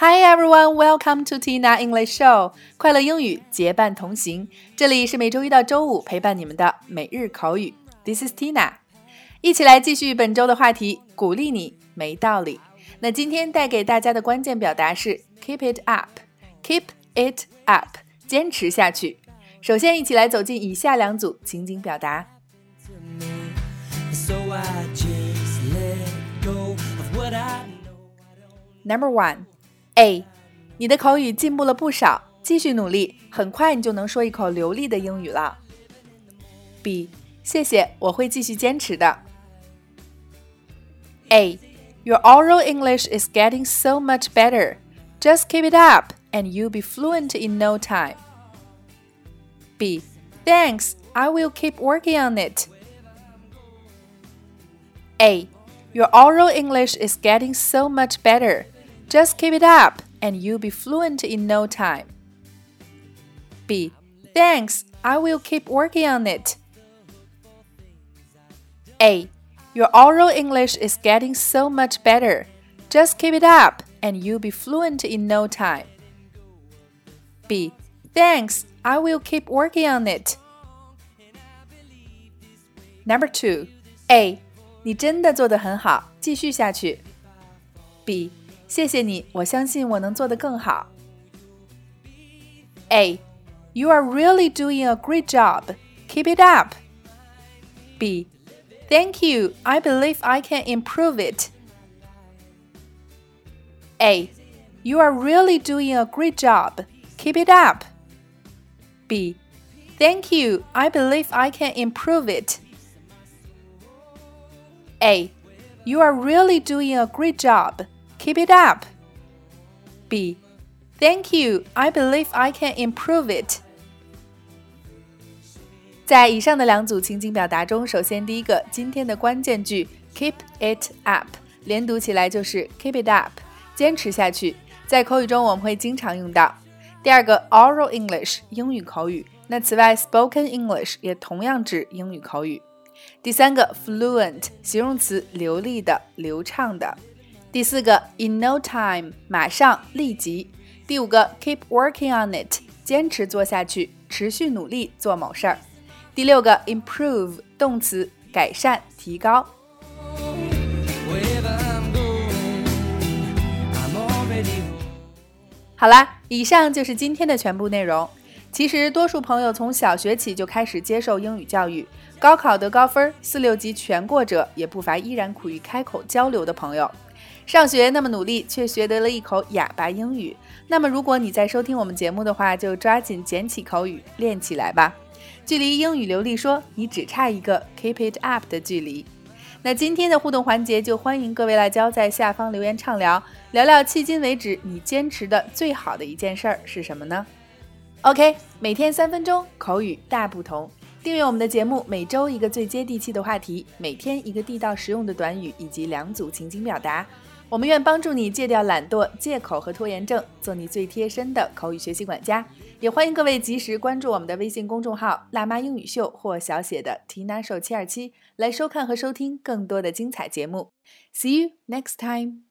Hi everyone, welcome to Tina English Show。快乐英语结伴同行，这里是每周一到周五陪伴你们的每日口语。This is Tina，一起来继续本周的话题，鼓励你没道理。那今天带给大家的关键表达是 keep it up，keep it up，坚持下去。首先，一起来走进以下两组情景表达。Number one, A，你的口语进步了不少，继续努力，很快你就能说一口流利的英语了。B，谢谢，我会继续坚持的。A, your oral English is getting so much better. Just keep it up, and you'll be fluent in no time. B, thanks, I will keep working on it. A, your oral English is getting so much better. Just keep it up, and you'll be fluent in no time. B, thanks, I will keep working on it. A, your oral English is getting so much better. Just keep it up, and you'll be fluent in no time. B, thanks, I will keep working on it. Number two, A. 你真的做得很好，继续下去。B， 谢谢你，我相信我能做得更好。A. You are really doing a great job. Keep it up. B. Thank you. I believe I can improve it. A. You are really doing a great job. Keep it up. B. Thank you. I believe I can improve it. A. You are really doing a great job. Keep it up. B. Thank you. I believe I can improve it. 在以上的两组情景表达中，首先第一个，今天的关键句 keep it up，连读起来就是 keep it up，坚持下去。在口语中我们会经常用到。第二个 oral English，英语口语。那此外 spoken English 也同样指英语口语。第三个 fluent 形容词，流利的、流畅的。第四个 in no time 马上、立即。第五个 keep working on it 坚持做下去，持续努力做某事儿。第六个 improve 动词，改善、提高。好啦，以上就是今天的全部内容。其实，多数朋友从小学起就开始接受英语教育，高考得高分，四六级全过者也不乏依然苦于开口交流的朋友。上学那么努力，却学得了一口哑巴英语。那么，如果你在收听我们节目的话，就抓紧捡起口语练起来吧。距离英语流利说，你只差一个 keep it up 的距离。那今天的互动环节，就欢迎各位辣椒在下方留言畅聊，聊聊迄今为止你坚持的最好的一件事儿是什么呢？OK，每天三分钟，口语大不同。订阅我们的节目，每周一个最接地气的话题，每天一个地道实用的短语，以及两组情景表达。我们愿帮助你戒掉懒惰、借口和拖延症，做你最贴身的口语学习管家。也欢迎各位及时关注我们的微信公众号“辣妈英语秀”或小写的 “Tina 手七二七”，来收看和收听更多的精彩节目。See you next time.